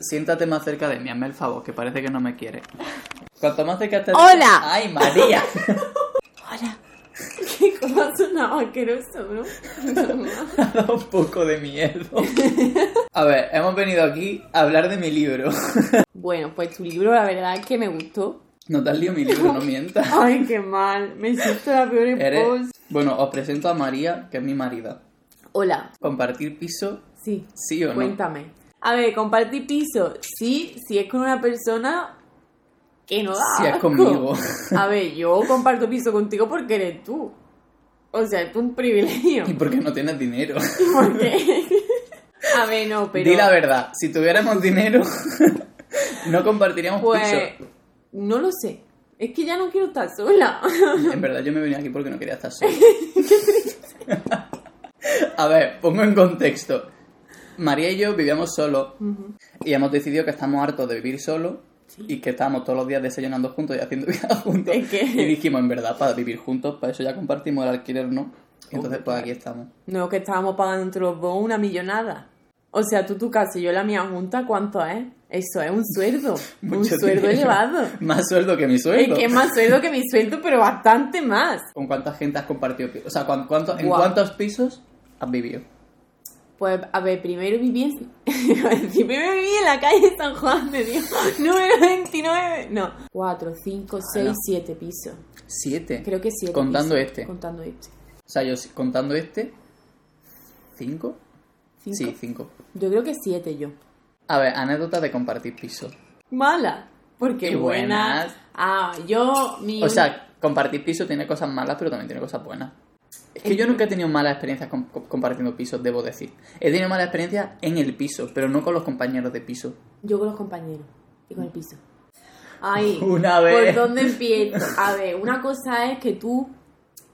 Siéntate más cerca de mí, hazme el favor, que parece que no me quiere. Cuanto más cerca estés... ¡Hola! ¡Ay, María! Hola. ¿Qué cosa sonaba asqueroso, bro? Ha dado un poco de miedo. A ver, hemos venido aquí a hablar de mi libro. bueno, pues tu libro la verdad es que me gustó. No te has liado mi libro, no mientas. Ay, qué mal. Me siento la peor esposa. Bueno, os presento a María, que es mi marida. Hola. ¿Compartir piso? Sí. ¿Sí o no? Cuéntame. A ver, compartir piso. Sí, si es con una persona que no da Si es asco. conmigo. A ver, yo comparto piso contigo porque eres tú. O sea, es un privilegio. ¿Y por qué no tienes dinero? ¿Por qué? A ver, no, pero... Di la verdad, si tuviéramos dinero, no compartiríamos Pues... piso. No lo sé. Es que ya no quiero estar sola. En verdad, yo me venía aquí porque no quería estar solo. A ver, pongo en contexto. María y yo vivíamos solos y hemos decidido que estamos hartos de vivir solos y que estábamos todos los días desayunando juntos y haciendo vida juntos. Es que- Y dijimos, en verdad, para vivir juntos, para eso ya compartimos el alquiler, ¿no? Y entonces, pues aquí estamos. No, que estábamos pagando entre los dos una millonada. O sea, tú tu casa y yo la mía junta, ¿cuánto es? Eso es un sueldo. un sueldo dinero. elevado. Más sueldo que mi sueldo. Es que es más sueldo que mi sueldo, pero bastante más. ¿Con cuánta gente has compartido pisos? O sea, ¿cuán- cuánto- ¿en cuántos pisos has vivido? Pues, a ver, primero viví en... primero viví en la calle San Juan de Dios, número 29. No, 4, 5, 6, Ala. 7 pisos. Siete. Creo que 7 Contando este. Contando este. O sea, yo contando este, ¿cinco? ¿Cinco? Sí, cinco. Yo creo que 7 yo. A ver, anécdota de compartir piso. Mala. Porque Qué buenas. buenas. Ah, yo... Mi... O sea, compartir piso tiene cosas malas, pero también tiene cosas buenas. Es que yo nunca he tenido malas experiencias con- con- compartiendo pisos, debo decir. He tenido malas experiencias en el piso, pero no con los compañeros de piso. Yo con los compañeros y con el piso. Ay, Una vez. ¿por dónde empiezo? A ver, una cosa es que tú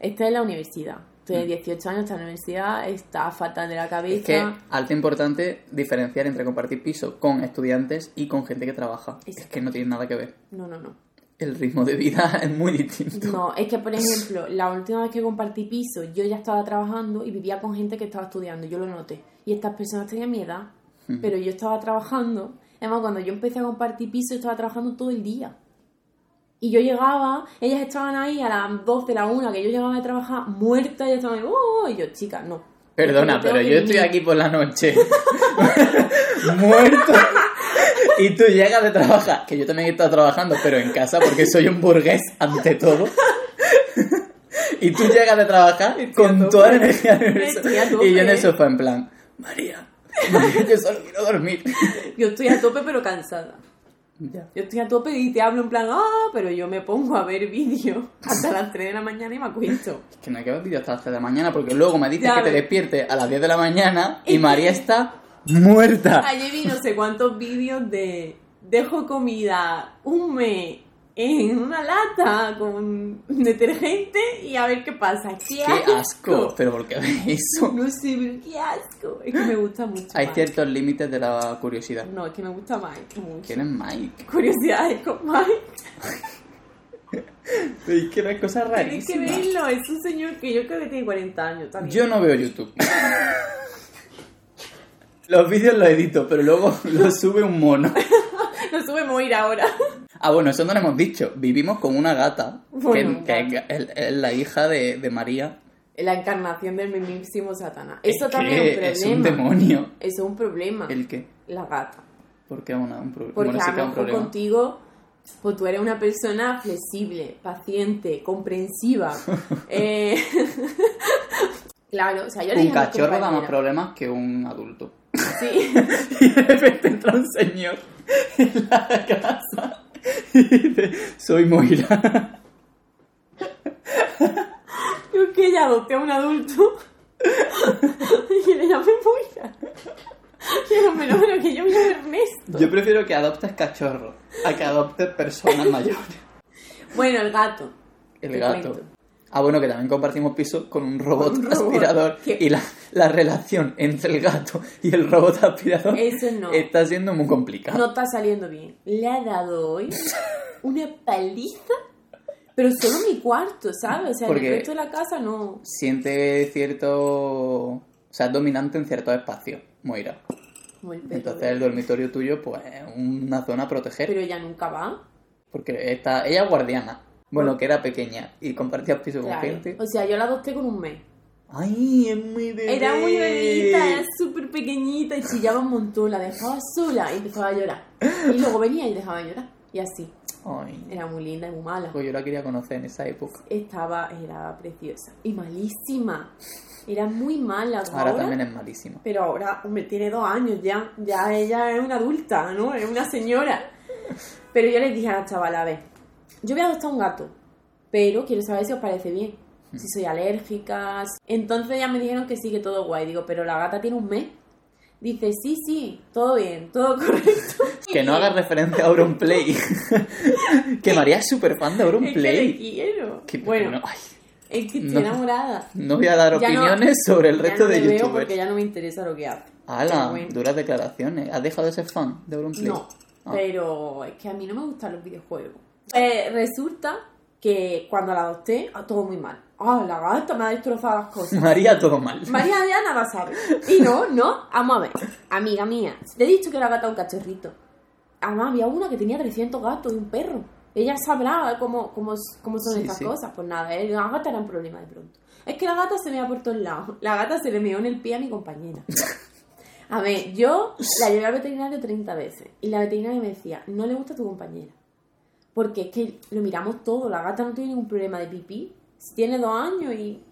estás en la universidad. Tú tienes 18 años, estás en la universidad, estás fatal de la cabeza. Es que alto importante diferenciar entre compartir piso con estudiantes y con gente que trabaja. Es que no tiene nada que ver. No, no, no. El ritmo de vida es muy distinto. No, es que, por ejemplo, la última vez que compartí piso, yo ya estaba trabajando y vivía con gente que estaba estudiando, yo lo noté. Y estas personas tenían mi edad, pero yo estaba trabajando. Además, cuando yo empecé a compartir piso, yo estaba trabajando todo el día. Y yo llegaba, ellas estaban ahí a las 12, la 1, que yo llegaba de trabajar muerta, y ellas estaban ahí, "Oh", y yo, chica, no. Perdona, pero yo estoy aquí por la noche muerto y tú llegas de trabajar, que yo también he estado trabajando, pero en casa porque soy un burgués ante todo. Y tú llegas de trabajar con toda la energía del universo. Y yo en el sofá en plan, María, María, yo solo quiero dormir. Yo estoy a tope, pero cansada. Ya. Yo estoy a tope y te hablo en plan, ah, pero yo me pongo a ver vídeos hasta las 3 de la mañana y me acuesto. Que no hay que ver vídeos hasta las 3 de la mañana porque luego me dices Ya que te despiertes a las 10 de la mañana y María está muerta. Ayer vi no sé cuántos vídeos de dejo comida un mes en una lata con detergente y a ver qué pasa. ¡Qué, ¡Qué asco! ¿Pero por qué ves eso? No sé, pero qué asco. Es que me gusta mucho. Hay Mike. ciertos límites de la curiosidad. No, es que me gusta Mike mucho. ¿Quién es Mike? Curiosidades con Mike. Es que ves cosas Tienes que verlo. Es un señor que yo creo que tiene 40 años también. Yo no veo YouTube. Los vídeos los edito, pero luego los sube un mono. Lo sube Moira ahora. Ah, bueno, eso no lo hemos dicho. Vivimos con una gata, Bueno, que, que es, es la hija de, de María. La encarnación del mismísimo Satanás. Eso Es también es un problema. Es un demonio. Eso es un problema. ¿El qué? La gata. ¿Por qué una- un problema? Porque Bueno, sí a que lo es un mejor problema. contigo, pues tú eres una persona flexible, paciente, comprensiva. Eh, claro, o sea, yo le Un dije a mi cachorro da más compañera, problemas que un adulto. Sí, Y de repente entra un señor en la casa y dice, soy Moira. yo que ella adopté a un adulto y le llamé Moira. Pero menos menos que yo me llamo Ernesto. Yo prefiero que adoptes cachorro a que adoptes personas mayores. Bueno, el gato. El gato. cuento. Ah, bueno, que también compartimos piso con un robot, un aspirador. Y la, la relación entre el gato y el robot aspirador Eso no. está siendo muy complicada. No está saliendo bien. Le ha dado hoy una paliza, pero solo mi cuarto, ¿sabes? O sea, Porque- el resto de la casa no. Siente cierto... O sea, es dominante en ciertos espacios, Moira. Perro Entonces el dormitorio tuyo, pues, es una zona a proteger. Pero ella nunca va. Porque está, ella es guardiana. Bueno, que era pequeña y compartía piso con gente. O sea, yo la adopté con un mes. ¡Ay, es muy bebé! Era muy bebita, era súper pequeñita y chillaba un montón, la dejaba sola y empezaba a llorar. Y luego venía y dejaba de llorar. Y así. Ay, Era muy linda y muy mala. pues yo la quería conocer en esa época. Estaba, era preciosa. Y malísima. Era muy mala. Ahora también es malísima. Pero ahora, hombre, tiene dos años ya. Ya ella es una adulta, ¿no? Es una señora. Pero yo les dije a la chavala, a ver, yo voy a adoptar un gato, pero quiero saber si os parece bien. Si soy alérgica. Entonces ya me dijeron que sí, que todo guay. Digo, pero la gata tiene un mes. Dice, sí, sí, todo bien, todo correcto. Que no hagas referencia a Auronplay. que María es súper fan de Es que Auronplay. quiero. Que- bueno, no, ay, es que estoy no. enamorada. no voy a dar Ya no- opiniones sobre el ya resto no de veo youtubers. porque ya no me interesa lo que hace. ¡Hala! Bueno. Duras declaraciones. ¿Has dejado de ser fan de Auronplay? No, Ah. pero es que a mí no me gustan los videojuegos. Eh, resulta que cuando la adopté, ah, todo muy mal. Ah, la gata me ha destrozado las cosas. María, todo mal. María ya nada sabe. Y no, no, vamos a ver. Amiga mía, te he dicho que la gata un cachorrito. Además, había una que tenía 300 gatos y un perro. Ella sabrá cómo, cómo, cómo son Sí, estas sí. cosas. Pues nada, eh, la gata era un problema de pronto. Es que la gata se mea por todos lados. La gata se le meó en el pie a mi compañera. A ver, yo la llevé al veterinario 30 veces. Y la veterinaria me decía, no le gusta a tu compañera. Porque es que lo miramos todo. La gata no tiene ningún problema de pipí. Tiene dos años y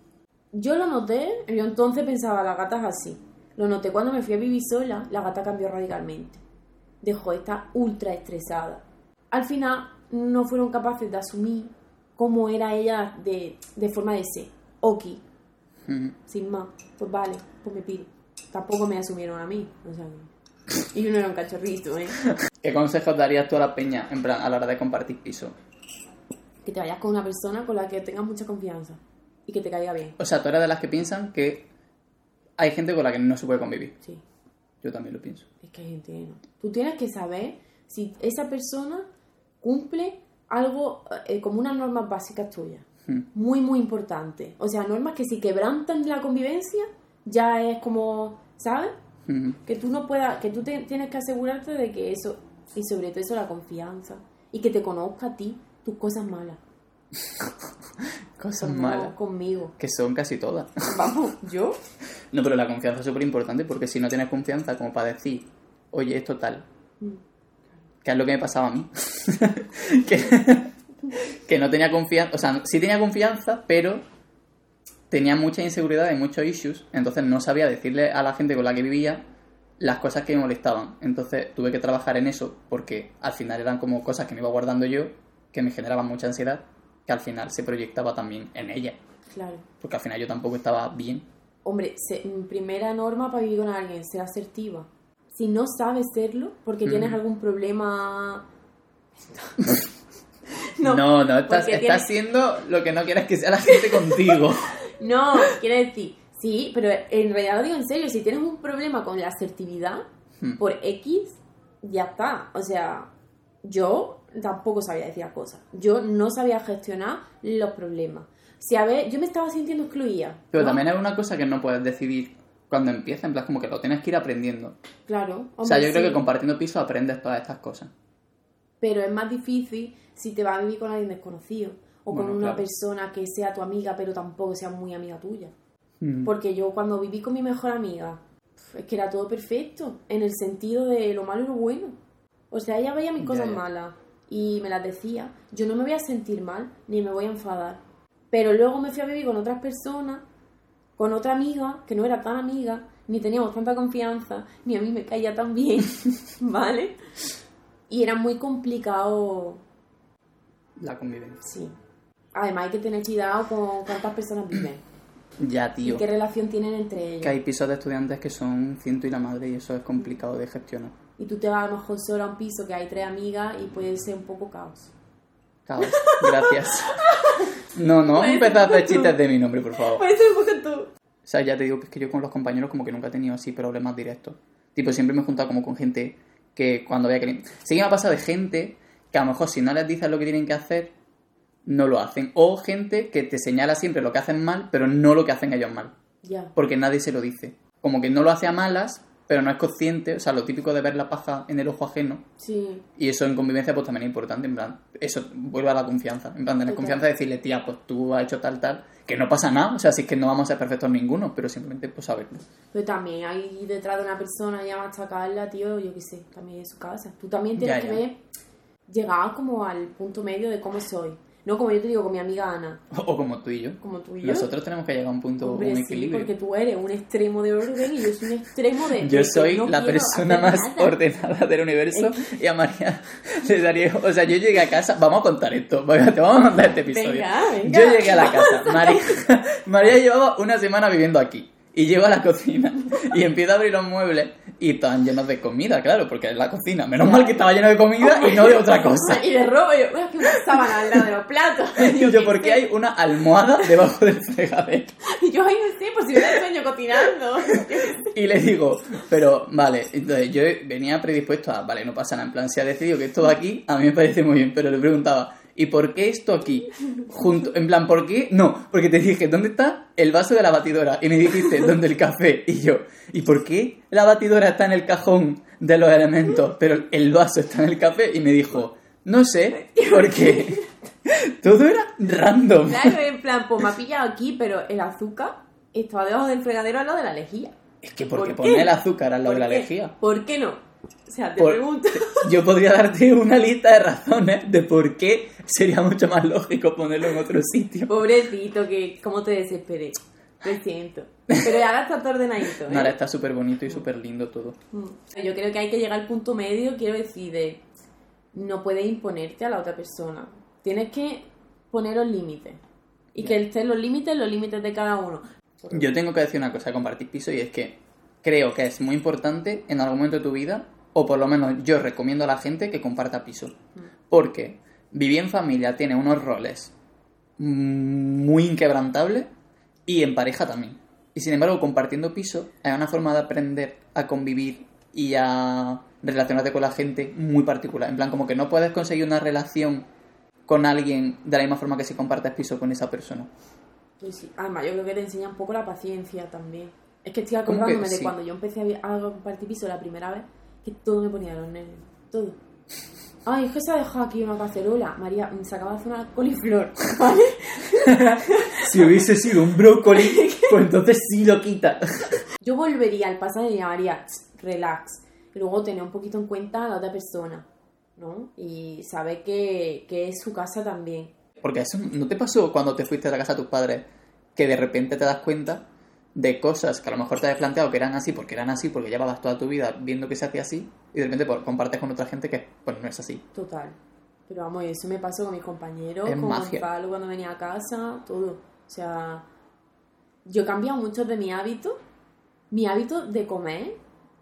yo lo noté, yo entonces pensaba, la gata es así. Lo noté cuando me fui a vivir sola, la gata cambió radicalmente. Dejó de estar ultra estresada. Al final no fueron capaces de asumir cómo era ella de, de forma de ser. Ok, Ujú. sin más. Pues vale, pues me pido. Tampoco me asumieron a mí. O sea, y uno era un cachorrito, ¿eh? ¿Qué consejos darías tú a la peña en plan, a la hora de compartir piso? Que te vayas con una persona con la que tengas mucha confianza y que te caiga bien. O sea, tú eres de las que piensan que hay gente con la que no se puede convivir. Sí. Yo también lo pienso. Es que hay gente que no. Tú tienes que saber si esa persona cumple algo eh, como unas normas básicas tuyas. Hmm. Muy, muy importante. O sea, normas que si quebrantan la convivencia, ya es como, ¿sabes? Que tú no puedas, que tú te- tienes que asegurarte de que eso, y sobre todo eso, la confianza. Y que te conozca a ti tus cosas malas. Cosas malas. conmigo. Que son casi todas. Vamos, yo. No, pero la confianza es súper importante porque si no tienes confianza como para decir, oye, esto tal, Mm. que es lo que me pasaba a mí, que, que no tenía confianza, o sea, sí tenía confianza, pero tenía mucha inseguridad y muchos issues, entonces no sabía decirle a la gente con la que vivía las cosas que me molestaban. Entonces tuve que trabajar en eso porque al final eran como cosas que me iba guardando yo, que me generaban mucha ansiedad, que al final se proyectaba también en ella, Claro. porque al final yo tampoco estaba bien. Hombre, se- mm, primera norma para vivir con alguien, ser asertiva. Si no sabes serlo, porque tienes Ujú. algún problema... No, no, estás, porque estás tienes- haciendo lo que no quieras que sea la gente contigo. No, quiere decir, sí, pero en realidad lo digo en serio, si tienes un problema con la asertividad, Hmm. por X, ya está. O sea, yo tampoco sabía decir cosas. Yo no sabía gestionar los problemas. Si a ver, yo me estaba sintiendo excluida. Pero ¿no? también es una cosa que no puedes decidir cuando empieza, en plan como que lo tienes que ir aprendiendo. Claro. o sea, hombre, yo creo que compartiendo piso aprendes todas estas cosas. pero es más difícil si te vas a vivir con alguien desconocido o Bueno, con una claro. persona que sea tu amiga pero tampoco sea muy amiga tuya. Mm. Porque yo cuando viví con mi mejor amiga, es que era todo perfecto, en el sentido de lo malo y lo bueno. O sea, ella veía mis Ya, cosas ya. malas y me las decía. Yo no me voy a sentir mal ni me voy a enfadar. Pero luego me fui a vivir con otras personas, con otra amiga que no era tan amiga, ni teníamos tanta confianza, ni a mí me caía tan bien, ¿vale? Y era muy complicado, La convivencia. sí. Además hay que tener cuidado con cuántas personas viven Ya, tío. y qué relación tienen entre ellos. Que hay pisos de estudiantes que son ciento y la madre y eso es complicado de gestionar. Y tú te vas a lo mejor solo a un piso que hay tres amigas y puede ser un poco caos. Caos. Gracias. No, no vamos a empezar a hacer chistes de mi nombre, por favor. Un poco tú. O sea, ya te digo que es que yo con los compañeros como que nunca he tenido así problemas directos. Tipo, siempre me he juntado como con gente que cuando vea que... Sí que me ha pasado de gente que a lo mejor si no les dices lo que tienen que hacer, no lo hacen. O gente que te señala siempre lo que hacen mal, pero no lo que hacen ellos mal. Ya. Porque nadie se lo dice. Como que no lo hace a malas, pero no es consciente, o sea, lo típico de ver la paja en el ojo ajeno, Sí. y eso en convivencia pues también es importante, en plan, eso vuelve a la confianza, en plan, tener Total. confianza de decirle, tía, pues tú has hecho tal, tal, que no pasa nada, o sea, si es que no vamos a ser perfectos ninguno, pero simplemente pues saberlo. Pero también hay detrás de una persona ya machacarla, tío, yo qué sé, también en su casa. Tú también tienes Ya, que ver, llegar como al punto medio de cómo soy. No como yo te digo con mi amiga Ana, O, como tú y yo. como tú y yo. Nosotros tenemos que llegar a un punto, Hombre, un sí, equilibrio. porque tú eres un extremo de orden y yo soy un extremo de... Yo soy no la persona más nada. ordenada del universo y a María le daría... O sea, yo llegué a casa... Vamos a contar esto, te vamos a contar este episodio. Venga, venga. Yo llegué a la casa. María, María llevaba una semana viviendo aquí. Y llego a la cocina y empiezo a abrir los muebles y estaban llenos de comida, claro, porque es la cocina. Menos mal que estaba lleno de comida y no de otra cosa. Y de robo, yo, "Uy, aquí una sábana al lado de los platos. Y yo, ¿por qué hay una almohada debajo del fregadero? Y yo, ay, no sé, pues si me sueño cocinando. Y le digo, pero vale, entonces yo venía predispuesto a, vale, no pasa nada, en plan, si ha decidido que esto va aquí, a mí me parece muy bien, pero le preguntaba, ¿y por qué esto aquí? Junto, en plan, ¿por qué? No, porque te dije, ¿dónde está el vaso de la batidora? Y me dijiste, ¿dónde el café? Y yo, ¿y por qué la batidora está en el cajón de los elementos, pero el vaso está en el café? Y me dijo, no sé, porque todo era random. Claro, en plan, pues me ha pillado aquí, pero el azúcar estaba debajo del fregadero al lado de la lejía. Es que porque ¿Por qué? pone el azúcar al lado ¿Por de la qué? lejía. ¿Por qué no? O sea, te Por- pregunto. Yo podría darte una lista de razones de por qué sería mucho más lógico ponerlo en otro sitio. Pobrecito, que cómo te desesperé. Lo siento. Pero ya ahora está todo ordenadito, ¿eh? No, ahora está súper bonito y súper lindo todo. Mm. Yo creo que hay que llegar al punto medio, quiero decir, de no puedes imponerte a la otra persona. Tienes que poner los límites. Y que estén los límites, los límites de cada uno. Yo tengo que decir una cosa compartir piso y es que creo que es muy importante en algún momento de tu vida, o por lo menos yo recomiendo a la gente que comparta piso. Porque vivir en familia tiene unos roles mm, muy inquebrantables y en pareja también. Y sin embargo, compartiendo piso es una forma de aprender a convivir y a relacionarte con la gente muy particular. En plan, como que no puedes conseguir una relación con alguien de la misma forma que si compartes piso con esa persona. Sí. Además, yo creo que te enseña un poco la paciencia también. Es que estoy ¿Cómo que acordándome de cuando yo empecé a compartir piso la primera vez, que todo me ponía los nervios. Todo. Ay, es que se ha dejado aquí una cacerola. María, mm, se acaba de hacer una coliflor, ¿vale? Si hubiese sido un brócoli, pues entonces sí lo quita. Yo volvería al pasado y le llamaría "Tss, relax. Y luego tener un poquito en cuenta a la otra persona, ¿no? Y saber que, que es su casa también. Porque eso no te pasó cuando te fuiste a la casa de tus padres, que de repente te das cuenta de cosas que a lo mejor te habías planteado que eran así porque eran así, porque llevabas toda tu vida viendo que se hacía así, y de repente pues, compartes con otra gente que pues no es así. Total. Pero vamos, eso me pasó con mis compañeros, Es con magia. Gonzalo cuando venía a casa, todo. O sea, yo he cambiado mucho de mi hábito, mi hábito de comer,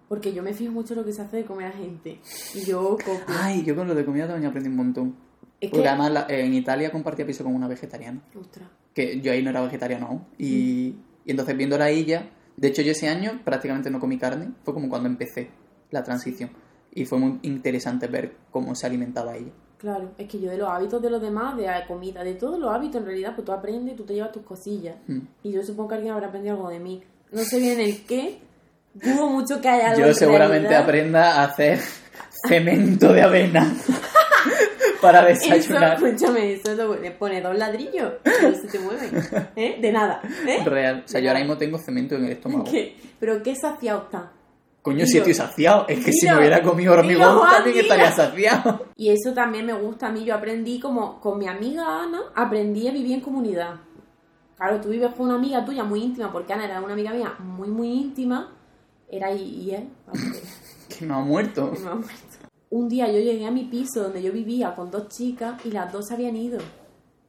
porque yo me fijo mucho en lo que se hace de comer a gente. Y yo copio. Ay, yo con lo de comida también aprendí un montón. es Porque que... además en Italia compartía piso con una vegetariana, Ostras. que yo ahí no era vegetariano aún. Y, Mm. Y entonces viéndola a ella, de hecho yo ese año prácticamente no comí carne, fue como cuando empecé la transición. Y fue muy interesante ver cómo se alimentaba ella. Claro, es que yo de los hábitos de los demás, de la comida, de todos los hábitos en realidad, pues tú aprendes y tú te llevas tus cosillas. Mm. Y yo supongo que alguien habrá aprendido algo de mí. No sé bien el qué, dudo mucho que haya algo Yo en seguramente realidad. aprenda a hacer cemento de avena para Eso, desayunar. escúchame, eso lo- le pone dos ladrillos y no se te mueven. ¿Eh? De nada. ¿eh? Real. O sea, yo ahora mismo tengo cemento en el estómago. ¿Qué? Pero qué saciado está. Coño, si estoy saciado. Es que si me hubiera comido hormigón también estaría saciado. Y eso también me gusta a mí. Yo aprendí como con mi amiga Ana, aprendí a vivir en comunidad. Claro, tú vives con una amiga tuya muy íntima, porque Ana era una amiga mía muy, muy íntima. Era y, y él. Que no ha muerto. no ha muerto. Un día yo llegué a mi piso donde yo vivía con dos chicas y las dos habían ido.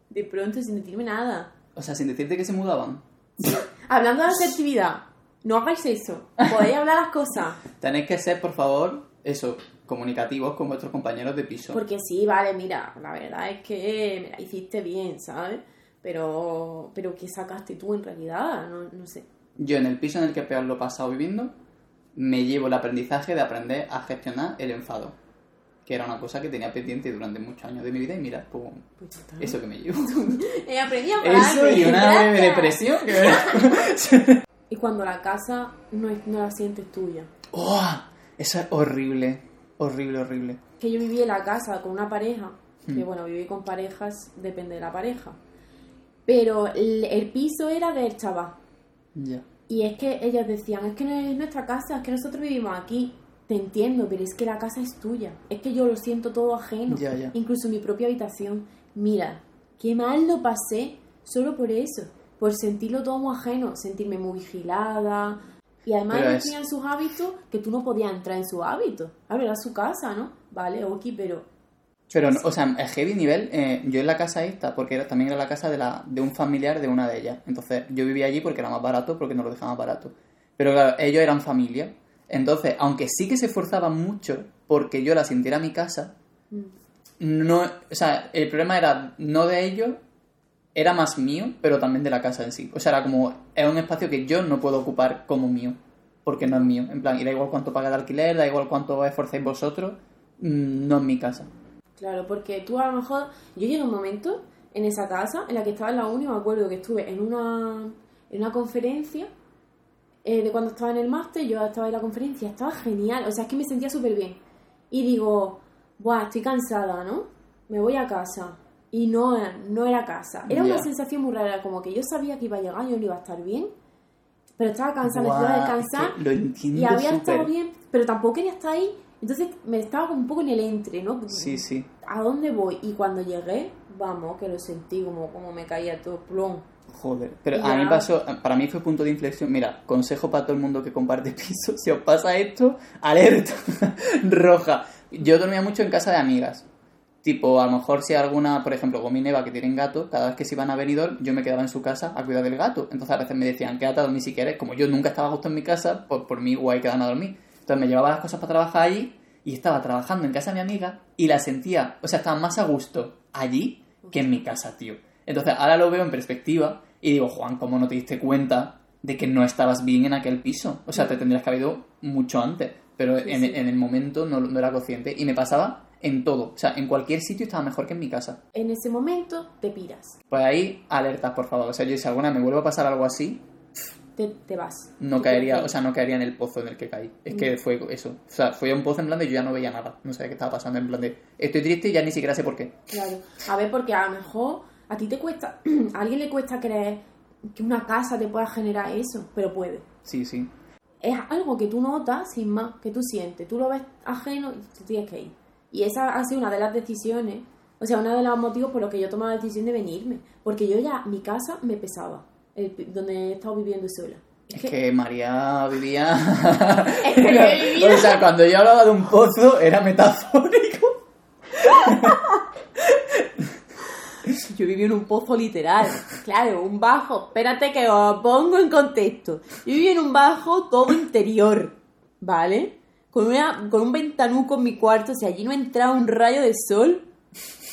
De pronto, sin decirme nada. O sea, sin decirte que se mudaban. Hablando de asertividad, no hagáis eso. Podéis hablar las cosas. Tenéis que ser, por favor, eso, comunicativos con vuestros compañeros de piso. Porque sí, vale, mira, la verdad es que me la hiciste bien, ¿sabes? Pero, pero ¿qué sacaste tú en realidad? No, no sé. Yo en el piso en el que peor lo he pasado viviendo, me llevo el aprendizaje de aprender a gestionar el enfado. Que era una cosa que tenía pendiente durante muchos años de mi vida y mira, pues, Pues eso que me llevo. He aprendido a Eso y una breve Gracias. depresión. que Y cuando la casa no, es- no la sientes tuya. ¡Oh! Eso es horrible. Horrible, horrible. Que yo viví en la casa con una pareja, que Mm. bueno, viví con parejas, depende de la pareja. Pero el, el piso era del chaval. Ya. Y es que ellos decían, es que no es nuestra casa, es que nosotros vivimos aquí. Te entiendo, pero es que la casa es tuya. Es que yo lo siento todo ajeno. Incluso mi propia habitación. Mira, qué mal lo pasé solo por eso. Por sentirlo todo muy ajeno, sentirme muy vigilada. Y además Pero ellos es- tenían sus hábitos que tú no podías entrar en sus hábitos. A ver, era su casa, ¿no? Vale, ok, pero... Pero, no- o sea, el heavy nivel, eh, yo en la casa esta, porque era, también era la casa de, la, de un familiar de una de ellas. Entonces, yo vivía allí porque era más barato, porque nos lo dejaban más barato. Pero claro, ellos eran familia. Entonces, aunque sí que se esforzaban mucho porque yo la sintiera mi casa, no, o sea, el problema era no de ellos, era más mío, pero también de la casa en sí. O sea, era como, es un espacio que yo no puedo ocupar como mío, porque no es mío. En plan, y da igual cuánto paga de alquiler, da igual cuánto esforcéis vosotros, mm, no es mi casa. Claro, porque tú a lo mejor... Yo llegué a un momento en esa casa en la que estaba en la uni, me acuerdo que estuve en una, en una conferencia eh, de cuando estaba en el máster, yo estaba en la conferencia, estaba genial, o sea, es que me sentía súper bien. Y digo, buah, estoy cansada, ¿no? Me voy a casa. Y no, no era casa. Era una sensación muy rara, como que yo sabía que iba a llegar, yo no iba a estar bien, pero estaba cansada, Buah, necesitaba es descansar. que lo entiendo Y había estado bien, pero tampoco quería estar ahí. Entonces me estaba como un poco en el entre, ¿no? Sí, sí. ¿A dónde voy? Y cuando llegué, vamos, que lo sentí como, como me caía todo plom. Joder. Pero a mí pasó, para mí fue punto de inflexión. Mira, consejo para todo el mundo que comparte piso. Si os pasa esto, alerta roja. Yo dormía mucho en casa de amigas. Tipo, a lo mejor si alguna, por ejemplo, Gomi y Neva que tienen gato, cada vez que se iban a Benidorm, yo me quedaba en su casa a cuidar del gato. Entonces a veces me decían, quédate a dormir si quieres. Como yo nunca estaba justo en mi casa, pues por mí guay quedan a dormir. Entonces me llevaba las cosas para trabajar allí y estaba trabajando en casa de mi amiga y la sentía, o sea, estaba más a gusto allí que en mi casa, tío. Entonces ahora lo veo en perspectiva y digo, Juan, ¿cómo no te diste cuenta de que no estabas bien en aquel piso? O sea, te tendrías que haber ido mucho antes. Pero Sí, en, sí. en el momento no, no era consciente y me pasaba en todo. O sea, en cualquier sitio estaba mejor que en mi casa. En ese momento te piras, Pues ahí, alertas, por favor. O sea, yo si alguna me vuelve a pasar algo así, te, te vas. no te caería, o sea, no caería en el pozo en el que caí. Es Mm. que fue eso. O sea, fue un pozo en plan de yo ya no veía nada. No sabía qué estaba pasando. En plan de estoy triste y ya ni siquiera sé por qué. Claro. A ver, porque a lo mejor a ti te cuesta, a alguien le cuesta creer que una casa te pueda generar eso, pero puede. Sí, sí. Es algo que tú notas sin más, que tú sientes. Tú lo ves ajeno y tú tienes que ir. Y esa ha sido una de las decisiones, o sea, uno de los motivos por los que yo tomé la decisión de venirme. Porque yo ya, mi casa me pesaba, el donde he estado viviendo sola. Es que María vivía. Es que vivía- O sea, cuando yo hablaba de un pozo era metafórico. Yo viví en un pozo literal. Claro, un bajo. Espérate que os pongo en contexto. Yo viví en un bajo todo interior, ¿vale? Con, una, con un ventanuco en mi cuarto. O sea, allí no entraba un rayo de sol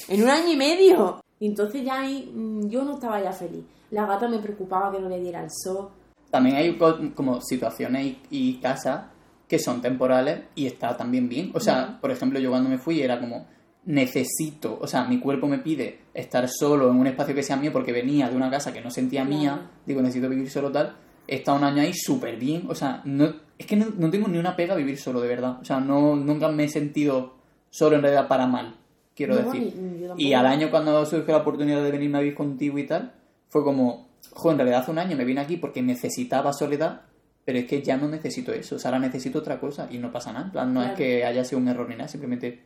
en un año y medio. Y entonces ya ahí mm, yo no estaba ya feliz. La gata me preocupaba que no le diera el sol. También hay co- como situaciones y, y casas que son temporales y está también bien. O sea, por ejemplo, yo cuando me fui era como necesito, o sea, mi cuerpo me pide estar solo en un espacio que sea mío porque venía de una casa que no sentía Claro. mía, digo, necesito vivir solo tal. He estado un año ahí súper bien, o sea, no, es que no, no tengo ni una pega a vivir solo, de verdad. O sea, no, nunca me he sentido solo en realidad para mal, quiero No, decir. ni-. Y al año cuando surgió la oportunidad de venirme a vivir contigo y tal, fue como, jo, en realidad hace un año me vine aquí porque necesitaba soledad, pero es que ya no necesito eso, o sea, ahora necesito otra cosa y no pasa nada. En plan, no Claro. es que haya sido un error ni nada, simplemente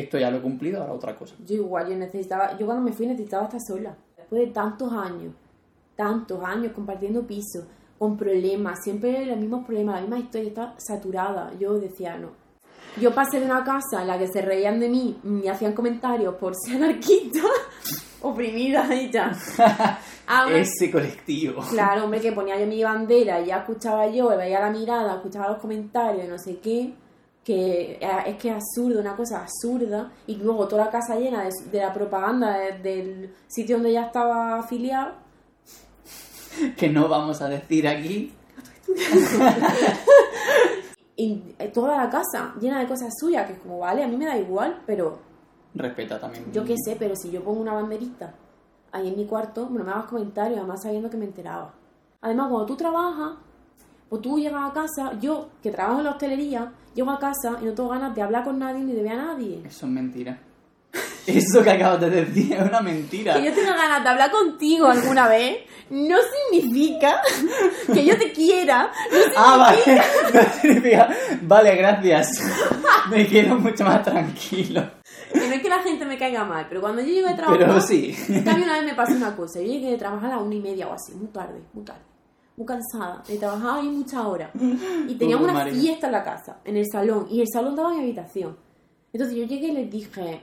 esto ya lo he cumplido, ahora otra cosa. Yo igual, yo necesitaba, yo cuando me fui necesitaba estar sola. Después de tantos años, tantos años compartiendo piso, con problemas, siempre los mismos problemas, la misma historia, estaba saturada. Yo decía, no. Yo pasé de una casa en la que se reían de mí y hacían comentarios por ser anarquista, oprimida y ya. Ese colectivo. Claro, hombre, que ponía yo mi bandera y ya escuchaba yo, veía la mirada, escuchaba los comentarios y no sé qué, que eh, es que es absurdo, una cosa absurda, y luego toda la casa llena de, de la propaganda de- del sitio donde ya estaba afiliado. Que no vamos a decir aquí. Y eh, toda la casa llena de cosas suyas, que es como, vale, a mí me da igual, pero Respeta también. yo qué sé, pero si yo pongo una banderita ahí en mi cuarto, bueno, me hagas comentarios, además sabiendo que me enteraba. Además, cuando tú trabajas, Pues tú llegas a casa, yo que trabajo en la hostelería, llego a casa y no tengo ganas de hablar con nadie ni de ver a nadie. Eso es mentira. Eso que acabas de decir es una mentira. Que yo tenga ganas de hablar contigo alguna vez no significa que yo te quiera. No Ah, vale. No significa. Vale, gracias. Me quedo mucho más tranquilo. Que no es que la gente me caiga mal, pero cuando yo llego de trabajar. Pero sí. Cambio, una vez me pasó una cosa. Yo llegué de trabajar a la una y media o así, muy tarde, muy tarde. Muy cansada. He trabajado ahí muchas horas. Y teníamos una María. fiesta en la casa, en el salón. Y el salón daba mi habitación. Entonces yo llegué y les dije.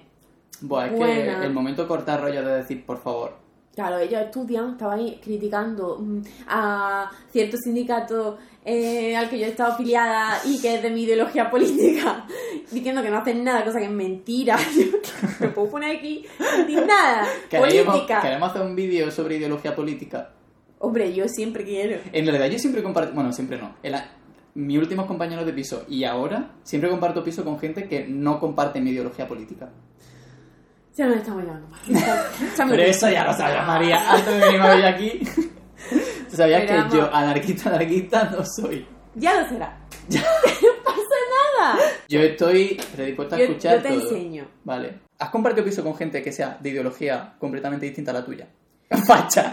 Buah, es Buena. que el momento cortar rollo de decir, por favor. Claro, ellos estudian, estaban ahí criticando mm, a cierto sindicato eh, al que yo he estado afiliada y que es de mi ideología política, diciendo que no hacen nada, cosa que es mentira. Me puedo poner aquí sin nada. Queremos, Política. queremos hacer un vídeo sobre ideología política. Hombre, yo siempre quiero. En realidad yo siempre comparto, bueno, siempre no. En la- mis últimos compañeros de piso y ahora siempre comparto piso con gente que no comparte mi ideología política. Ya nos estamos llevando Pero eso ya lo sabía María antes de venir hoy aquí. Tú sabías que yo anarquista, anarquista no soy. Ya lo será. no pasa nada. Yo estoy predispuesta a Yo, escuchar yo te todo. enseño. Vale. ¿Has compartido piso con gente que sea de ideología completamente distinta a la tuya? Facha.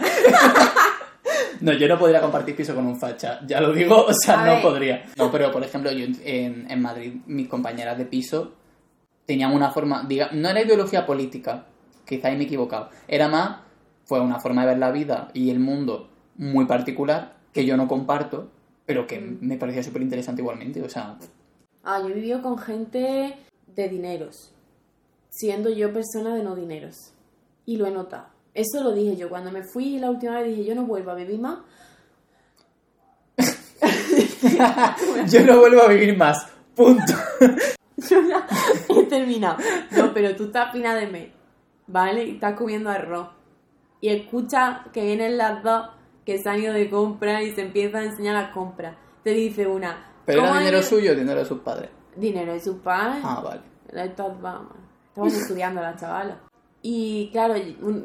no, yo no podría compartir piso con un facha. Ya lo digo, o sea, A no ver. podría. No, pero por ejemplo, yo en, en Madrid, mis compañeras de piso tenían una forma, diga, no era ideología política, quizá ahí me he equivocado. Era más, fue una forma de ver la vida y el mundo muy particular que yo no comparto, pero que me parecía súper interesante igualmente. O sea, Ah, yo he vivido con gente de dineros, siendo yo persona de no dineros. Y lo he notado. Eso lo dije yo. Cuando me fui la última vez dije, yo no vuelvo a vivir más. yo no vuelvo a vivir más. Punto. Yo ya he terminado. No, pero tú estás fina de mes, ¿vale? Y estás comiendo arroz. Y escuchas que vienen las dos que se han ido de compra y se empiezan a enseñar las compras. Te dice una... ¿Pero era ¿cómo dinero suyo o dinero de sus padres? Dinero de sus padres. Ah, vale. Estas- vamos, Estaban estudiando las chavalas. Y claro,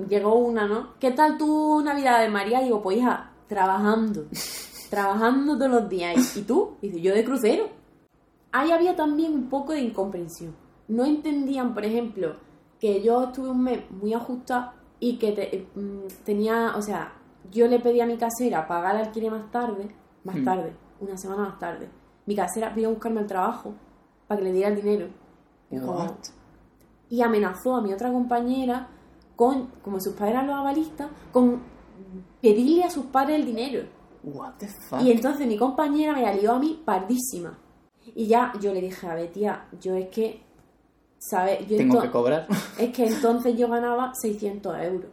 llegó una, ¿no? ¿Qué tal tu Navidad de María? Digo, pues hija, trabajando. trabajando todos los días. ¿Y tú? Dice, yo de crucero. Ahí había también un poco de incomprensión. No entendían, por ejemplo, que yo estuve un mes muy ajustada y que te- mm, tenía, o sea, yo le pedí a mi casera pagar el alquiler más tarde, más Hmm. tarde, una semana más tarde. Mi casera vino a buscarme al trabajo para que le diera el dinero. What? Y amenazó a mi otra compañera con, como sus padres eran los avalistas, con pedirle a sus padres el dinero. What the fuck? Y entonces mi compañera me la lió a mí pardísima. Y ya yo le dije, a ver, tía, yo es que, ¿sabes? Yo Tengo que cobrar. es que entonces yo ganaba 600 euros.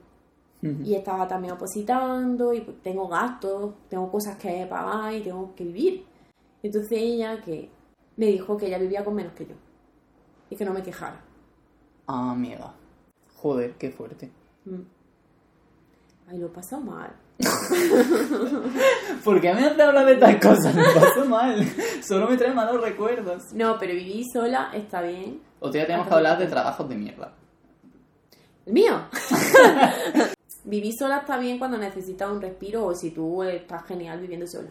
Y estaba también opositando y pues, tengo gastos, tengo cosas que pagar y tengo que vivir. Entonces ella que me dijo que ella vivía con menos que yo. Y que no me quejara. Ah, amiga. Joder, qué fuerte. Mm. Ay, lo he pasado mal. ¿Por qué me hace hablar de estas cosas? Me paso mal. Solo me trae malos recuerdos. No, pero vivir sola está bien. Otro día tenemos que hablar de trabajos de mierda. ¿El mío? vivir sola está bien cuando necesitas un respiro o si tú estás genial viviendo sola.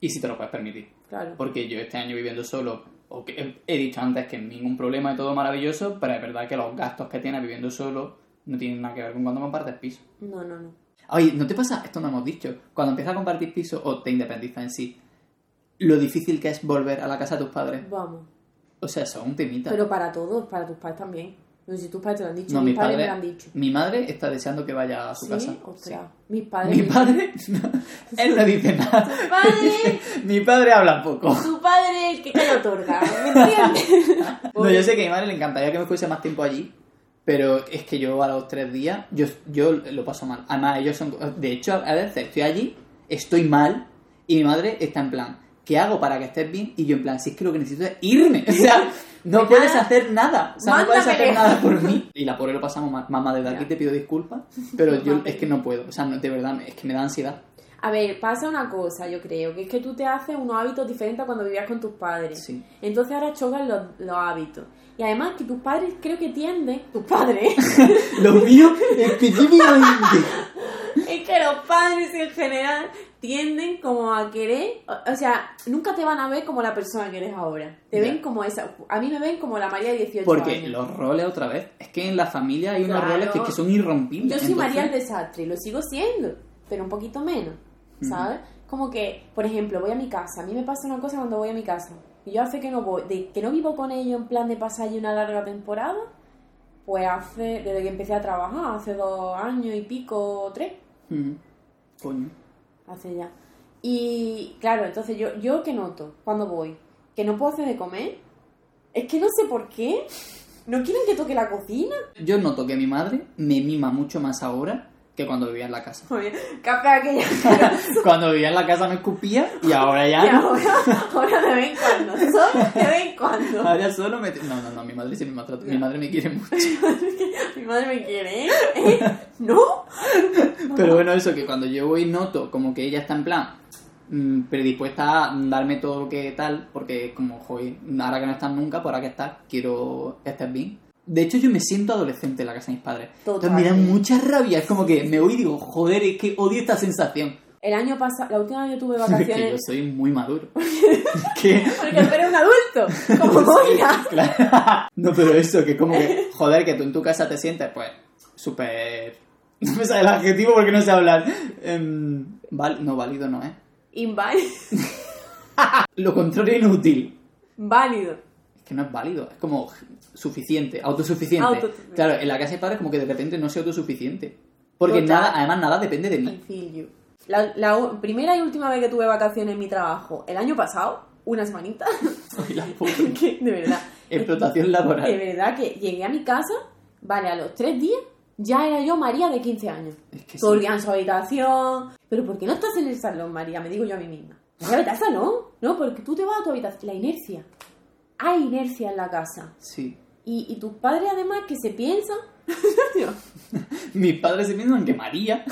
Y si te lo puedes permitir. Claro. Porque yo este año viviendo solo, o que he- dicho antes que ningún problema y todo maravilloso, pero es verdad que los gastos que tienes viviendo solo no tienen nada que ver con cuando compartes piso. No, no, no. Oye, ¿no te pasa? Esto no hemos dicho. Cuando empiezas a compartir piso o te independizas en sí, lo difícil que es volver a la casa de tus padres. Vamos. O sea, eso es un temita. Pero para todos, para tus padres también. No sé si tus padres te lo han dicho. no, mis mi padres padre, me lo han dicho. mi madre está deseando que vaya a su ¿Sí? casa. Ostras. Sí. Mis padres. Mi padre, no, él no dice nada. Tu padre. mi padre habla poco. Tu padre el que te lo otorga. ¿Me entiendes? No, yo sé que a mi madre le encantaría que me fuese más tiempo allí, pero es que yo a los tres días, yo, yo lo paso mal. Además, ellos son... De hecho, a veces estoy allí, estoy mal, y mi madre está en plan, ¿qué hago para que estés bien? Y yo en plan, si es que lo que necesito es irme. O sea, no puedes hacer nada. O sea, no puedes hacer nada por mí. Y la pobre lo pasamos mal. Mamá, desde aquí te pido disculpas, pero yo es que no puedo. O sea, no, de verdad, es que me da ansiedad. A ver, pasa una cosa, yo creo, que es que tú te haces unos hábitos diferentes a cuando vivías con tus padres. Sí. Entonces ahora chocan los, los hábitos. Y además que tus padres creo que tienden, tus padres, Lo mío específicamente. es que los padres en general tienden como a querer, o, o sea, nunca te van a ver como la persona que eres ahora. Te ven como esa, a mí me ven como la María de 18 Porque años. los roles otra vez, es que en la familia hay unos roles que, que son irrompibles. Yo soy entonces- María el desastre, lo sigo siendo, pero un poquito menos, ¿sabes? Como que, por ejemplo, voy a mi casa, a mí me pasa una cosa cuando voy a mi casa, y yo hace que no voy, de que no vivo con ellos en plan de pasar allí una larga temporada, pues hace, desde que empecé a trabajar, hace dos años y pico, tres. Coño. Hace ya. Y claro, entonces yo, yo que noto cuando voy, que no puedo hacer de comer, es que no sé por qué, no quieren que toque la cocina. Yo noto que mi madre me mima mucho más ahora que cuando vivía en la casa. Café aquella. cuando vivía en la casa me escupía y ahora ya Y no. ahora, ahora de vez en cuando, solo de vez en cuando. Ahora solo me... No, no, no, mi madre sí me maltrata. Mi madre me quiere mucho. Mi madre me quiere, ¿eh? ¿Eh? ¿No? Pero bueno, eso que cuando yo voy noto como que ella está en plan mm, predispuesta a darme todo lo que tal, porque como, joder, ahora que no estás nunca, por ahora que estás, quiero estés bien. De hecho, yo me siento adolescente en la casa de mis padres. Entonces me da mucha rabia. Es como que me voy y digo, joder, es que odio esta sensación. El año pasado, la última vez que tuve Es que yo vacaciones. soy muy maduro. que... Porque tú eres un adulto, como. Claro. No, pero eso, que como que, joder, que tú en tu casa te sientes, pues, súper... No me sale el adjetivo porque no sé hablar. Em, val- No, válido no, ¿eh? Inválido. Lo contrario inútil. Válido. Que no es válido, es como suficiente, autosuficiente. Autosuficiente. Claro, en la casa de padres como que de repente no soy autosuficiente. Porque Total. nada, además nada depende de I mí. feel you. La, la primera y última vez que tuve vacaciones en mi trabajo, el año pasado, una semanita, Ay, la puta. que de verdad. Explotación De laboral. verdad que llegué a mi casa, vale, a los tres días ya era yo María de 15 años. Es que sí. en su habitación. Pero ¿por qué no estás en el salón, María? Me digo yo a mí misma. No vete al salón, no, porque tú te vas a tu habitación. La inercia. Hay inercia en la casa. Sí. Y, y tus padres además que se piensan... Mis padres se piensan que María,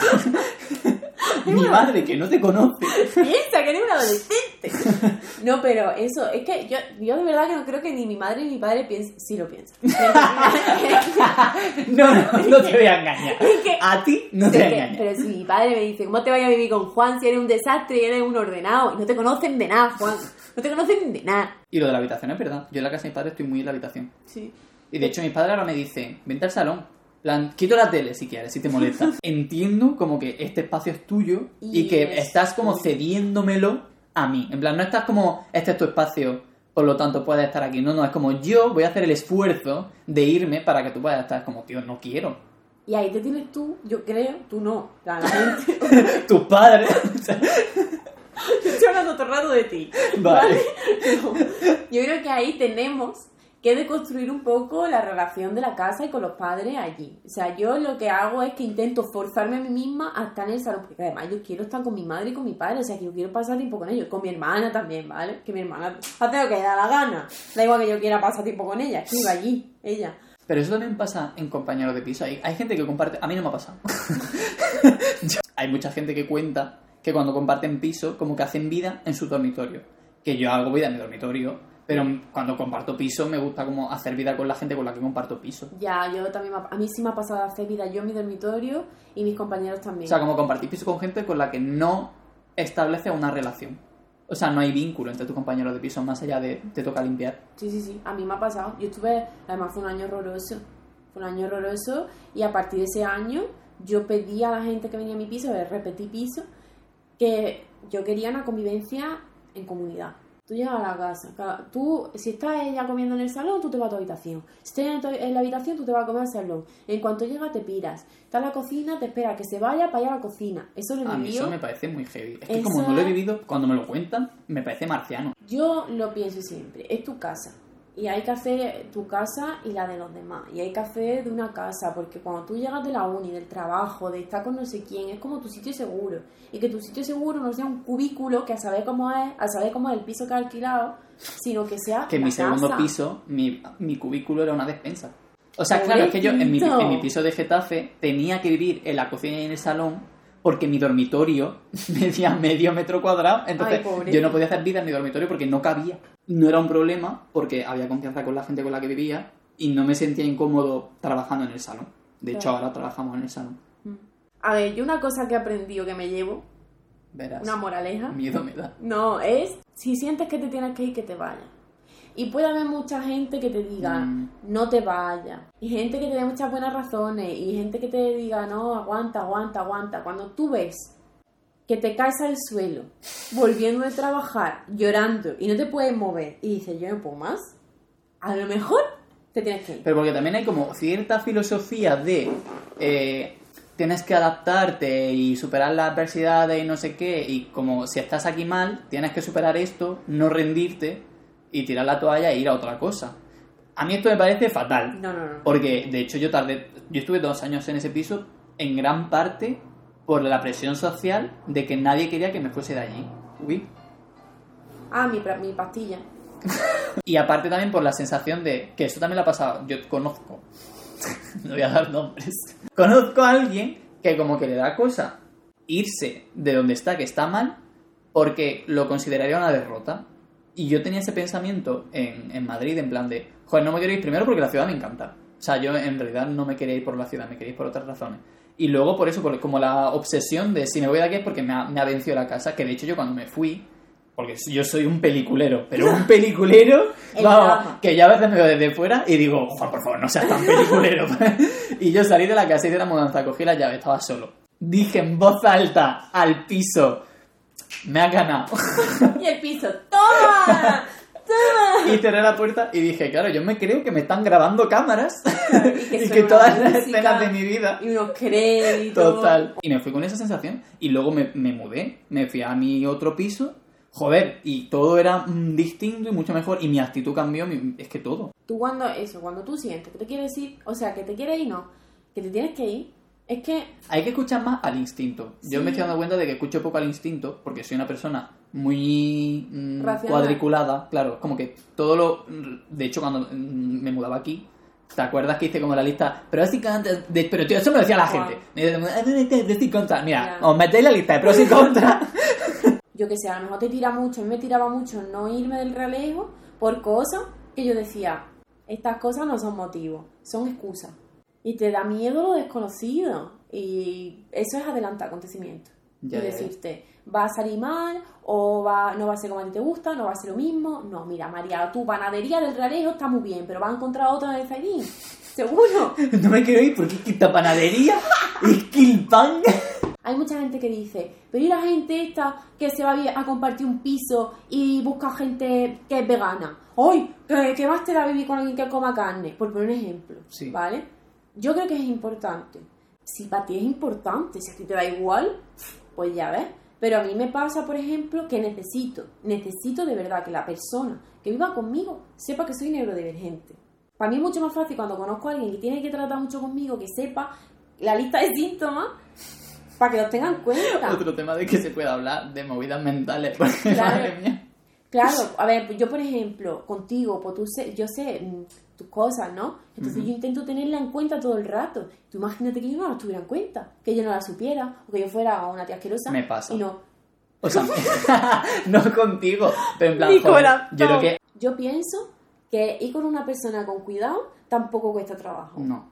mi madre que no te conoce, piensa que eres un adolescente. No, pero eso, es que yo, yo de verdad que no creo que ni mi madre ni mi padre piensen, sí lo piensan. no, no, no te voy a engañar. Es que- A ti no te voy a engañar. pero si mi padre me dice, ¿cómo te vayas a vivir con Juan si eres un desastre y eres un ordenado? Y no te conocen de nada, Juan. No te conocen de nada. Y lo de la habitación es verdad. Yo en la casa de mis padres estoy muy en la habitación. Sí. Y de hecho mis padres ahora me dicen, vente al salón. plan, quito la tele si quieres, si te molesta. Entiendo como que este espacio es tuyo y, Y que es estás como tuyo. cediéndomelo a mí. En plan, no estás como, este es tu espacio, por lo tanto puedes estar aquí. No, no, es como yo voy a hacer el esfuerzo de irme para que tú puedas estar. Es como, tío, no quiero. Y ahí te tienes tú, yo creo, tú no. La, gente. Tus padres. Estoy hablando todo el rato de ti. vale. No. Yo creo que ahí tenemos que deconstruir un poco la relación de la casa y con los padres allí. O sea, yo lo que hago es que intento forzarme a mí misma a estar en el salón, porque además yo quiero estar con mi madre y con mi padre, o sea, que yo quiero pasar tiempo con ellos, con mi hermana también, ¿vale? Que mi hermana hace lo que le da la gana. Da igual que yo quiera pasar tiempo con ella, que iba allí, ella. Pero eso también pasa en compañeros de piso. Hay, hay gente que comparte. A mí no me ha pasado. Yo- hay mucha gente que cuenta que cuando comparten piso, como que hacen vida en su dormitorio. Que yo hago vida en mi dormitorio, pero cuando comparto piso me gusta como hacer vida con la gente con la que comparto piso. Ya, yo también, a mí sí me ha pasado hacer vida yo en mi dormitorio y mis compañeros también. O sea, como compartir piso con gente con la que no establece una relación. O sea, no hay vínculo entre tus compañeros de piso más allá de te toca limpiar. Sí, sí, sí, a mí me ha pasado. Yo estuve, además fue un año horroroso. Fue un año horroroso y a partir de ese año yo pedí a la gente que venía a mi piso, repetí piso, que yo quería una convivencia en comunidad. Tú llegas a la casa, tú, si está ella comiendo en el salón, tú te vas a tu habitación. Si está ella en, la habitación, tú te vas a comer al salón. En cuanto llega, te piras. Está en la cocina, te espera que se vaya para allá a la cocina. Eso lo A mí eso me parece muy heavy. Es que Eso como no lo he vivido, cuando me lo cuentan, me parece marciano. Yo lo pienso siempre, es tu casa. Y hay que hacer tu casa y la de los demás. Y hay que hacer de una casa, porque cuando tú llegas de la uni, del trabajo, de estar con no sé quién, es como tu sitio seguro. Y que tu sitio seguro no sea un cubículo que a saber cómo es, a saber cómo es el piso que has alquilado, sino que sea que en mi segundo casa. piso, mi, mi cubículo era una despensa. O sea, claro, es que yo en mi, en mi piso de Getafe tenía que vivir en la cocina y en el salón porque mi dormitorio medía medio metro cuadrado. Entonces Ay, yo no podía hacer vida en mi dormitorio porque no cabía. No era un problema porque había confianza con la gente con la que vivía y no me sentía incómodo trabajando en el salón. De hecho, ahora trabajamos en el salón. A ver, yo una cosa que he aprendido que me llevo Verás. Una moraleja. Miedo me da. No, es si sientes que te tienes que ir, que te vayas. Y puede haber mucha gente que te diga, Mm. no te vayas. Y gente que te dé muchas buenas razones. Y gente que te diga, no, aguanta, aguanta, aguanta. Cuando tú ves que te caes al suelo, volviendo de trabajar, llorando, y no te puedes mover, y dices, yo no puedo más, a lo mejor te tienes que ir. Pero porque también hay como cierta filosofía de eh, tienes que adaptarte y superar las adversidades y no sé qué, y como si estás aquí mal, tienes que superar esto, no rendirte y tirar la toalla e ir a otra cosa. A mí esto me parece fatal. No, no, no. Porque de hecho yo tardé, yo estuve dos años en ese piso en gran parte por la presión social de que nadie quería que me fuese de allí. Uy. Ah, mi, mi pastilla. Y aparte también por la sensación de que esto también lo ha pasado, yo conozco, no voy a dar nombres, conozco a alguien que como que le da cosa irse de donde está, que está mal, porque lo consideraría una derrota. Y yo tenía ese pensamiento en, en Madrid, en plan de, joder, no me quiero ir primero porque la ciudad me encanta. O sea, yo en realidad no me quería ir por la ciudad, me quería ir por otras razones. Y luego por eso, por, como la obsesión de si me voy de aquí es porque me ha, me ha vencido la casa, que de hecho yo cuando me fui, porque yo soy un peliculero, pero un peliculero, vamos, que yo a veces me veo desde fuera y digo, Juan, por favor, no seas tan peliculero. y yo salí de la casa y de la mudanza, cogí la llave, estaba solo. Dije en voz alta al piso, me ha ganado. Y el piso, ¡toma! ¡toma! y cerré la puerta y dije, claro, yo me creo que me están grabando cámaras y que y suena que todas las música. escenas de mi vida Y unos créditos. Total. Y me fui con esa sensación y luego me, me mudé, me fui a mi otro piso. Joder, y todo era mm, distinto y mucho mejor. Y mi actitud cambió, es que todo. Tú cuando eso, cuando tú sientes que te quieres ir, o sea, que te quieres ir, no, que te tienes que ir, es que Hay que escuchar más al instinto. Yo Sí. me estoy dando cuenta de que escucho poco al instinto porque soy una persona muy mm, cuadriculada. Claro, como que todo lo... De hecho, cuando mm, me mudaba aquí, ¿te acuerdas que hice como la lista? Pero así de, Pero tío, eso me lo decía la Guau. gente. Me decía, de, de, y contra. Mira, os metéis la lista de pros y contras. yo que sé, a lo mejor te tira mucho, a mí me tiraba mucho no irme del relejo por cosas que yo decía, estas cosas no son motivos, son excusas. Y te da miedo lo desconocido. Y eso es adelantar acontecimientos. Ya, y ya. decirte, va a salir mal, o va, no va a ser como a ti te gusta, no va a ser lo mismo. No, mira, María, tu panadería del Realejo está muy bien, pero va a encontrar otra en el Zaidín. Seguro. No me quiero ir porque es que esta panadería es que el pan. Hay mucha gente que dice, pero ¿y la gente esta que se va a a compartir un piso y busca gente que es vegana? ¡Ay! Que, que más te da vivir con alguien que coma carne, por poner un ejemplo. Sí. ¿Vale? Yo creo que es importante. Si para ti es importante, si a ti te da igual, pues ya ves. Pero a mí me pasa, por ejemplo, que necesito, necesito de verdad que la persona que viva conmigo sepa que soy neurodivergente. Para mí es mucho más fácil cuando conozco a alguien que tiene que tratar mucho conmigo, que sepa la lista de síntomas para que los tengan en cuenta. Otro tema de que se pueda hablar de movidas mentales. Porque, Claro. madre mía. Claro, a ver, yo por ejemplo, contigo, pues tú sé, yo sé mm, tus cosas, ¿no? Entonces yo intento tenerla en cuenta todo el rato. Tú imagínate que yo no la tuviera en cuenta, que yo no la supiera, o que yo fuera una tía asquerosa. Me pasa. Y no. O sea, no contigo, pero en plan, joder, yo creo no. que... Yo pienso que ir con una persona con cuidado tampoco cuesta trabajo. No.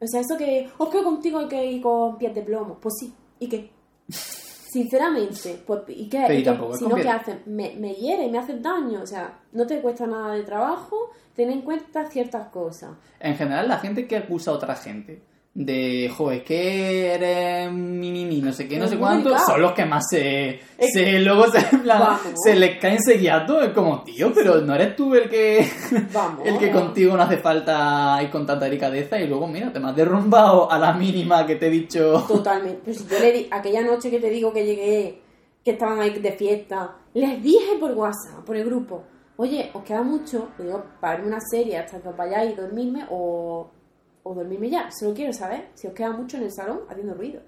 O sea, eso que, os que contigo hay que ir con pies de plomo. Pues sí, ¿y qué? Sinceramente, pues, ¿y qué? Pero y ¿Y qué? tampoco es Si con no, pies- ¿qué hacen? Me, me hiere, me hacen daño. O sea, no te cuesta nada de trabajo tener en cuenta ciertas cosas. En general, la gente que acusa a otra gente de, joder, que eres mi, mi, mi, no sé qué, no sé cuánto, son los que más se, se luego se, plan, se les cae enseguida todo. Es como, tío, pero no eres tú el que, Vamos. el que contigo no hace falta ir con tanta delicadeza y luego, mira, te me has derrumbado a la mínima que te he dicho. Totalmente. Pero si yo le di, aquella noche que te digo que llegué, que estaban ahí de fiesta, les dije por WhatsApp, por el grupo, oye, ¿os queda mucho? Digo, para verme una serie hasta que os vayáis y dormirme o, o dormirme ya. Solo quiero saber si os queda mucho en el salón haciendo ruido.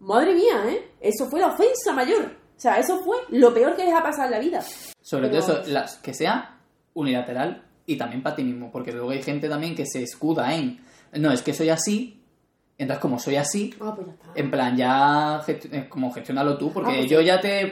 Madre mía, ¿eh? Eso fue la ofensa mayor. O sea, eso fue lo peor que les ha pasado en la vida. Sobre Pero- todo eso, las, que sea unilateral y también para ti mismo, porque luego hay gente también que se escuda en, no, es que soy así, entonces como soy así, Ah, pues en plan ya gesti- eh, como gestionalo tú, porque Ah, pues yo sí. ya te,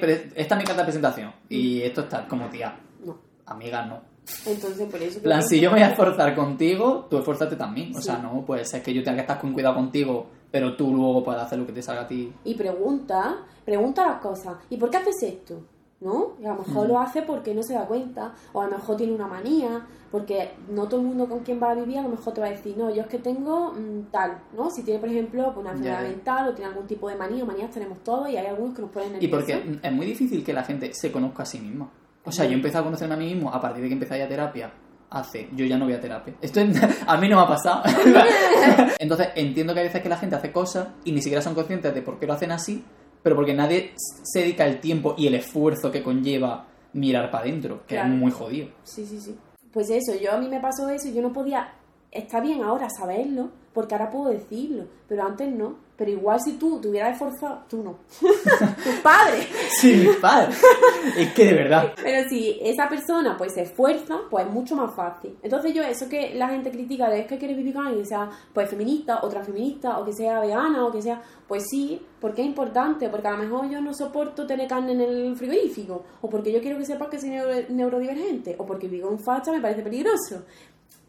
esta es mi carta de presentación y esto está como tía, No. amiga no. Entonces, por eso... Plan, si yo me voy a esforzar contigo, tú esfuérzate también. O sea, no puede ser que yo tenga que estar con cuidado contigo, pero tú luego puedas hacer lo que te salga a ti. Y pregunta, pregunta las cosas. ¿Y por qué haces esto? ¿No? Y a lo mejor lo hace porque no se da cuenta, o a lo mejor tiene una manía, porque no todo el mundo con quien va a vivir a lo mejor te va a decir, no, yo es que tengo mm, tal, ¿no? Si tiene, por ejemplo, una enfermedad mental o tiene algún tipo de manía, manías tenemos todos y hay algunos que nos ponen Y nerviosos. porque es muy difícil que la gente se conozca a sí misma. O sea, yo empecé a conocerme a mí mismo a partir de que empecé a ir a terapia. Hace, yo ya no voy a terapia. Esto es- a mí no me ha pasado. Entonces, entiendo que hay veces que la gente hace cosas y ni siquiera son conscientes de por qué lo hacen así, pero porque nadie se dedica el tiempo y el esfuerzo que conlleva mirar para adentro, que Claro. es muy jodido. Sí, sí, sí. Pues eso, yo a mí me pasó eso y yo no podía... Está bien ahora saberlo, porque ahora puedo decirlo, pero antes no. Pero igual si tú te hubieras esforzado, tú no. tu padre. Sí, mi padre. es que de verdad. Pero si esa persona pues se esfuerza, pues es mucho más fácil. Entonces yo eso que la gente critica de es que quiere vivir con alguien que sea pues feminista, otra feminista, o que sea vegana, o que sea, pues sí, porque es importante, porque a lo mejor yo no soporto tener carne en el frigorífico, o porque yo quiero que sepas que soy neuro- neurodivergente, o porque vivo en facha me parece peligroso.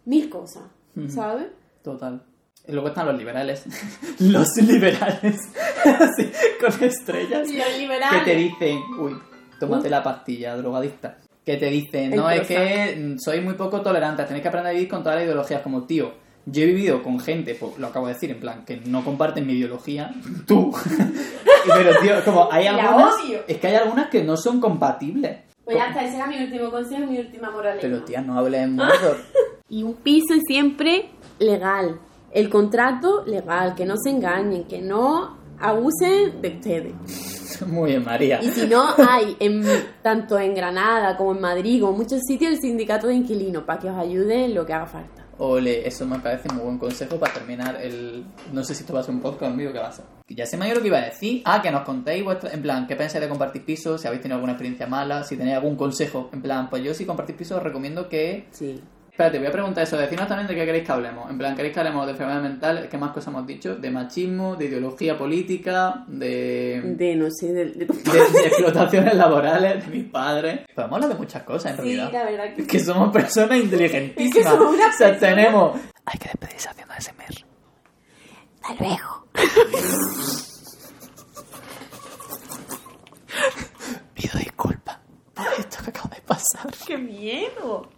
Mil cosas, ¿sabes? Total. Y luego están los liberales. los liberales. Así, con estrellas. Y los que liberales. te dicen, uy, tómate la pastilla, drogadicta. Que te dicen, no, es que soy muy poco tolerante, tenéis que aprender a vivir con todas las ideologías. Como, tío, yo he vivido con gente, pues, lo acabo de decir, en plan, que no comparten mi ideología, tú. Pero, tío, como hay algunas, es que hay algunas que no son compatibles. Pues ya está, ese era mi último consejo, mi última moraleja. Pero, tía, no hables en Mordor. Y un piso siempre legal. El contrato legal, que no se engañen, que no abusen de ustedes. Muy bien, María. Y si no, hay en, tanto en Granada como en Madrid, como en muchos sitios, el sindicato de inquilinos para que os ayude en lo que haga falta. Ole, eso me parece muy buen consejo para terminar el... No sé si esto va a ser un podcast mío, ¿qué va a ser? Ya ha ido lo que iba a decir. Ah, que nos contéis vuestra... En plan, ¿qué pensáis de compartir pisos? Si habéis tenido alguna experiencia mala, si tenéis algún consejo. En plan, pues yo si compartís pisos os recomiendo que... Sí. Espérate, voy a preguntar eso. Decirnos también de qué queréis que hablemos. En plan, ¿queréis que hablemos de enfermedad mental? ¿Qué más cosas hemos dicho? De machismo, de ideología política, de... De, no sé, de... de- de, de explotaciones laborales de mis padres. Podemos hablar de muchas cosas, en Sí, realidad. la verdad que que somos personas inteligentísimas. Es que somos una o sea, persona- tenemos... Hay que despedirse haciendo SMR. Hasta luego. Pido disculpas por esto que acaba de pasar. ¡Qué miedo!